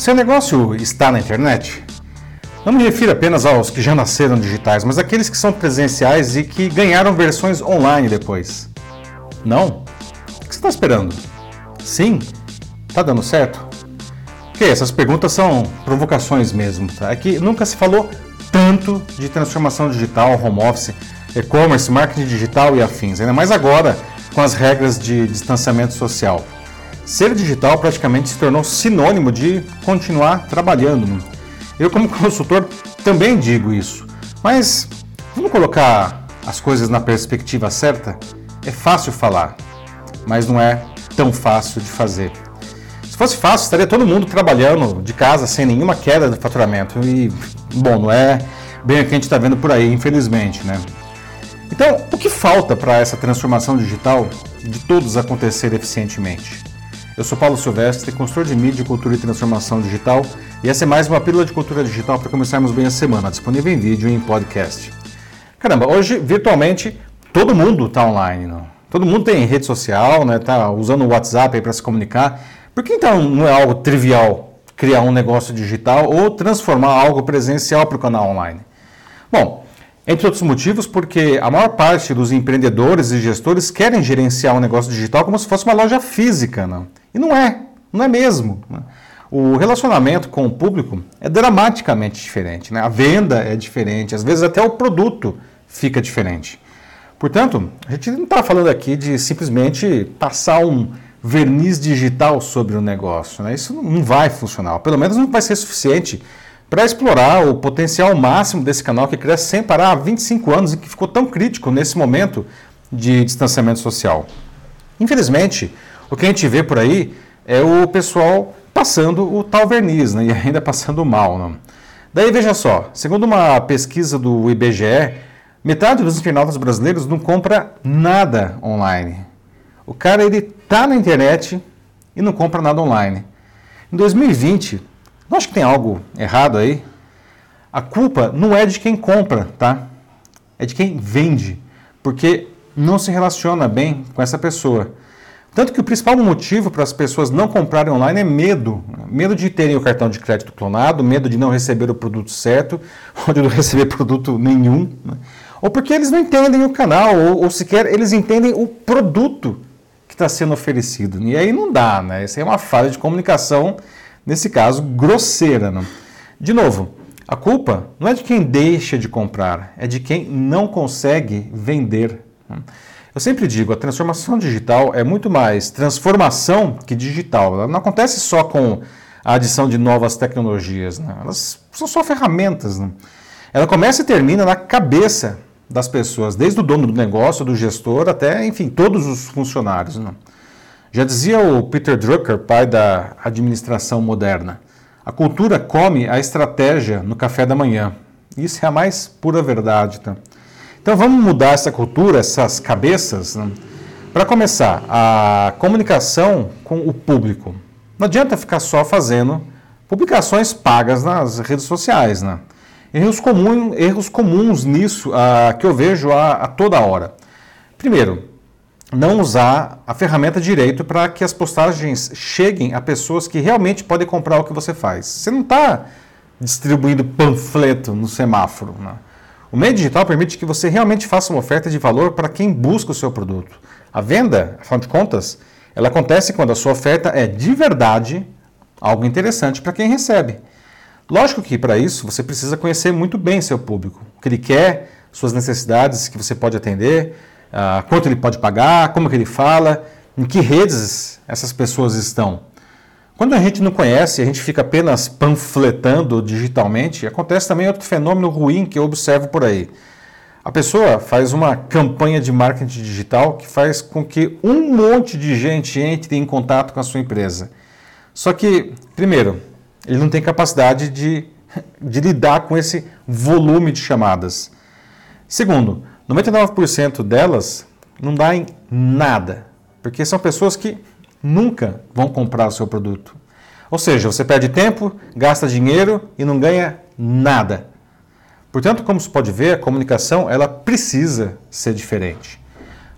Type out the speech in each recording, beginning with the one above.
Seu negócio está na internet? Não me refiro apenas aos que já nasceram digitais, mas aqueles que são presenciais e que ganharam versões online depois. Não? O que você está esperando? Sim? Está dando certo? Ok, essas perguntas são provocações mesmo. Tá? É que nunca se falou tanto de transformação digital, home office, e-commerce, marketing digital e afins, ainda mais agora com as regras de distanciamento social. Ser digital praticamente se tornou sinônimo de continuar trabalhando. Eu, como consultor, também digo isso. Mas vamos colocar as coisas na perspectiva certa? É fácil falar, mas não é tão fácil de fazer. Se fosse fácil, estaria todo mundo trabalhando de casa sem nenhuma queda de faturamento. E, bom, não é bem o que a gente está vendo por aí, infelizmente, né? Então, o que falta para essa transformação digital de todos acontecer eficientemente? Eu sou Paulo Silvestre, consultor de mídia, cultura e transformação digital, e essa é mais uma pílula de cultura digital para começarmos bem a semana, disponível em vídeo e em podcast. Caramba, hoje virtualmente todo mundo está online, não? Todo mundo tem rede social, né? Tá usando o WhatsApp para se comunicar. Por que então não é algo trivial criar um negócio digital ou transformar algo presencial para o canal online? Bom, entre outros motivos, porque a maior parte dos empreendedores e gestores querem gerenciar um negócio digital como se fosse uma loja física, não? E não é, não é mesmo. Né? O relacionamento com o público é dramaticamente diferente. Né? A venda é diferente, às vezes até o produto fica diferente. Portanto, a gente não está falando aqui de simplesmente passar um verniz digital sobre o negócio. Né? Isso não vai funcionar, pelo menos não vai ser suficiente para explorar o potencial máximo desse canal que cresce sem parar há 25 anos e que ficou tão crítico nesse momento de distanciamento social. Infelizmente, o que a gente vê por aí é o pessoal passando o tal verniz, né? e ainda passando mal. Né? Daí veja só, segundo uma pesquisa do IBGE, metade dos internautas brasileiros não compra nada online. O cara ele tá na internet e não compra nada online. Em 2020, não acho que tem algo errado aí. A culpa não é de quem compra, tá? É de quem vende, porque não se relaciona bem com essa pessoa. Tanto que o principal motivo para as pessoas não comprarem online é medo. Medo de terem o cartão de crédito clonado, medo de não receber o produto certo, ou de não receber produto nenhum. Né? Ou porque eles não entendem o canal, ou, ou sequer eles entendem o produto que está sendo oferecido. E aí não dá, né? Isso é uma falha de comunicação, nesse caso, grosseira. Né? De novo, a culpa não é de quem deixa de comprar, é de quem não consegue vender. Eu sempre digo, a transformação digital é muito mais transformação que digital. Ela não acontece só com a adição de novas tecnologias, né? elas são só ferramentas. Né? Ela começa e termina na cabeça das pessoas, desde o dono do negócio, do gestor, até, enfim, todos os funcionários. Né? Já dizia o Peter Drucker, pai da administração moderna, a cultura come a estratégia no café da manhã. Isso é a mais pura verdade. Tá? Então vamos mudar essa cultura, essas cabeças. Né? Para começar, a comunicação com o público. Não adianta ficar só fazendo publicações pagas nas redes sociais. Né? Erros, comum, erros comuns nisso uh, que eu vejo a, a toda hora. Primeiro, não usar a ferramenta direito para que as postagens cheguem a pessoas que realmente podem comprar o que você faz. Você não está distribuindo panfleto no semáforo. Né? O meio digital permite que você realmente faça uma oferta de valor para quem busca o seu produto. A venda, afinal de contas, ela acontece quando a sua oferta é de verdade algo interessante para quem recebe. Lógico que para isso você precisa conhecer muito bem seu público, o que ele quer, suas necessidades que você pode atender, uh, quanto ele pode pagar, como que ele fala, em que redes essas pessoas estão. Quando a gente não conhece, a gente fica apenas panfletando digitalmente, acontece também outro fenômeno ruim que eu observo por aí. A pessoa faz uma campanha de marketing digital que faz com que um monte de gente entre em contato com a sua empresa. Só que, primeiro, ele não tem capacidade de, de lidar com esse volume de chamadas. Segundo, 99% delas não dá em nada, porque são pessoas que nunca vão comprar o seu produto. Ou seja, você perde tempo, gasta dinheiro e não ganha nada. Portanto, como se pode ver, a comunicação ela precisa ser diferente.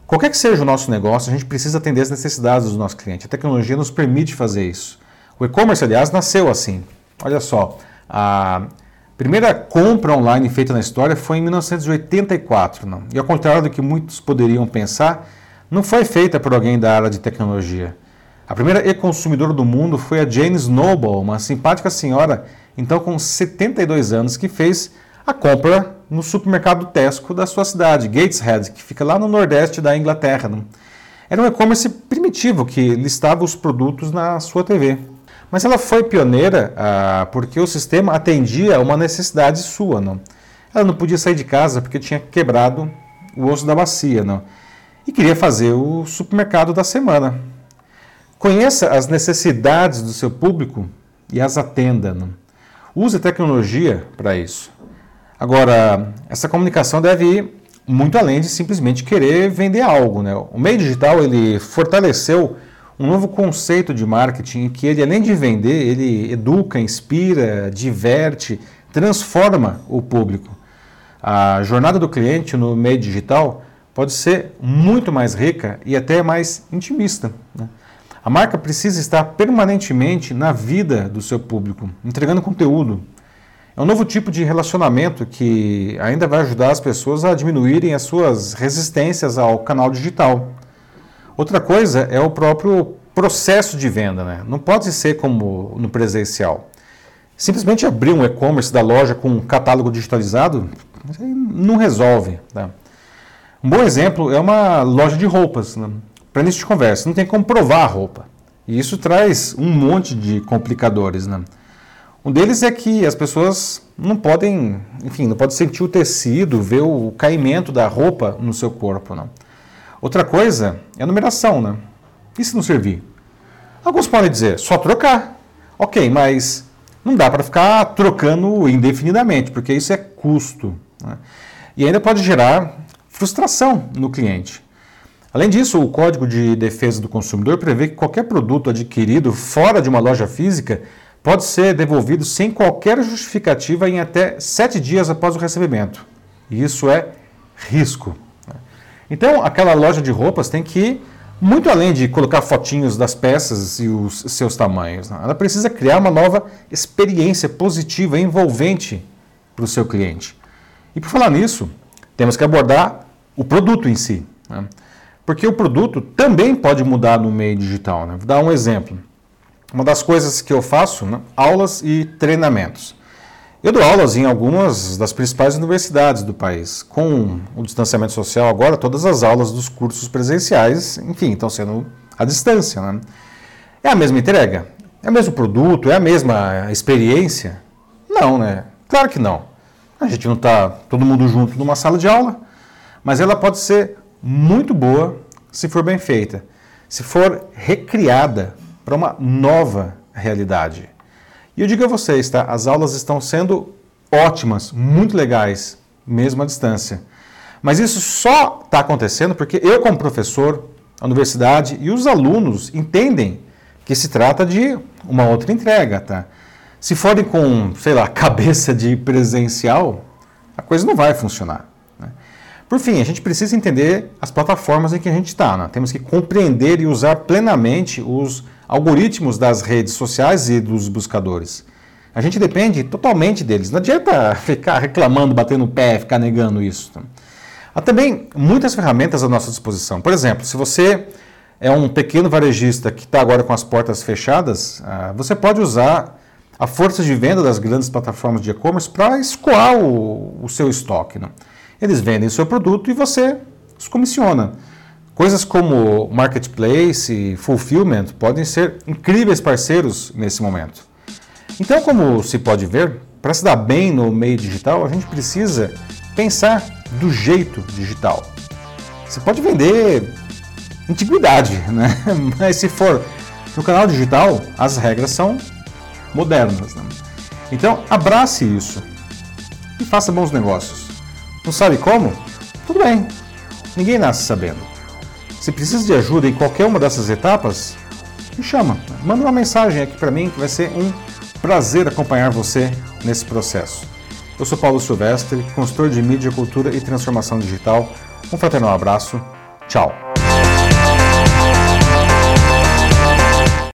Qualquer que seja o nosso negócio, a gente precisa atender as necessidades do nosso cliente. A tecnologia nos permite fazer isso. O e-commerce, aliás, nasceu assim. Olha só, a primeira compra online feita na história foi em 1984. Não? E ao contrário do que muitos poderiam pensar, não foi feita por alguém da área de tecnologia. A primeira e-consumidora do mundo foi a Jane Snowball, uma simpática senhora, então com 72 anos, que fez a compra no supermercado Tesco da sua cidade, Gateshead, que fica lá no nordeste da Inglaterra. Era um e-commerce primitivo que listava os produtos na sua TV. Mas ela foi pioneira ah, porque o sistema atendia a uma necessidade sua. Não? Ela não podia sair de casa porque tinha quebrado o osso da bacia. Não? E queria fazer o supermercado da semana. Conheça as necessidades do seu público e as atenda. Não? Use tecnologia para isso. Agora, essa comunicação deve ir muito além de simplesmente querer vender algo. Né? O meio digital ele fortaleceu um novo conceito de marketing que ele, além de vender, ele educa, inspira, diverte, transforma o público. A jornada do cliente no meio digital pode ser muito mais rica e até mais intimista. Né? A marca precisa estar permanentemente na vida do seu público, entregando conteúdo, é um novo tipo de relacionamento que ainda vai ajudar as pessoas a diminuírem as suas resistências ao canal digital. Outra coisa é o próprio processo de venda, né? Não pode ser como no presencial. Simplesmente abrir um e-commerce da loja com um catálogo digitalizado não resolve. Tá? Um bom exemplo é uma loja de roupas. Né? Para início de conversa, não tem como provar a roupa. E isso traz um monte de complicadores. Né? Um deles é que as pessoas não podem, enfim, não podem sentir o tecido, ver o caimento da roupa no seu corpo. Não. Outra coisa é a numeração. Né? E se não servir? Alguns podem dizer, só trocar. Ok, mas não dá para ficar trocando indefinidamente, porque isso é custo. Né? E ainda pode gerar frustração no cliente. Além disso, o Código de Defesa do Consumidor prevê que qualquer produto adquirido fora de uma loja física pode ser devolvido sem qualquer justificativa em até sete dias após o recebimento. E isso é risco. Então, aquela loja de roupas tem que ir muito além de colocar fotinhos das peças e os seus tamanhos. Ela precisa criar uma nova experiência positiva envolvente para o seu cliente. E por falar nisso, temos que abordar o produto em si. Né? Porque o produto também pode mudar no meio digital. Né? Vou dar um exemplo. Uma das coisas que eu faço, né, aulas e treinamentos. Eu dou aulas em algumas das principais universidades do país. Com o distanciamento social agora, todas as aulas dos cursos presenciais, enfim, estão sendo à distância. Né? É a mesma entrega? É o mesmo produto? É a mesma experiência? Não, né? Claro que não. A gente não está todo mundo junto numa sala de aula, mas ela pode ser muito boa se for bem feita, se for recriada para uma nova realidade. E eu digo a vocês, tá? As aulas estão sendo ótimas, muito legais, mesmo à distância. Mas isso só está acontecendo porque eu, como professor, a universidade e os alunos entendem que se trata de uma outra entrega, tá? Se forem com, sei lá, cabeça de presencial, a coisa não vai funcionar. Né? Por fim, a gente precisa entender as plataformas em que a gente está. Né? Temos que compreender e usar plenamente os algoritmos das redes sociais e dos buscadores. A gente depende totalmente deles. Não adianta ficar reclamando, batendo o pé, ficar negando isso. Há também muitas ferramentas à nossa disposição. Por exemplo, se você é um pequeno varejista que está agora com as portas fechadas, ah, você pode usar a força de venda das grandes plataformas de e-commerce para escoar o, o seu estoque. Né? Eles vendem o seu produto e você os comissiona. Coisas como marketplace e fulfillment podem ser incríveis parceiros nesse momento. Então, como se pode ver, para se dar bem no meio digital, a gente precisa pensar do jeito digital. Você pode vender antiguidade, né? mas se for no canal digital, as regras são modernas. Né? Então, abrace isso e faça bons negócios. Não sabe como? Tudo bem, ninguém nasce sabendo. Se precisa de ajuda em qualquer uma dessas etapas, me chama. Manda uma mensagem aqui para mim que vai ser um prazer acompanhar você nesse processo. Eu sou Paulo Silvestre, consultor de mídia, cultura e transformação digital. Um fraternal abraço. Tchau.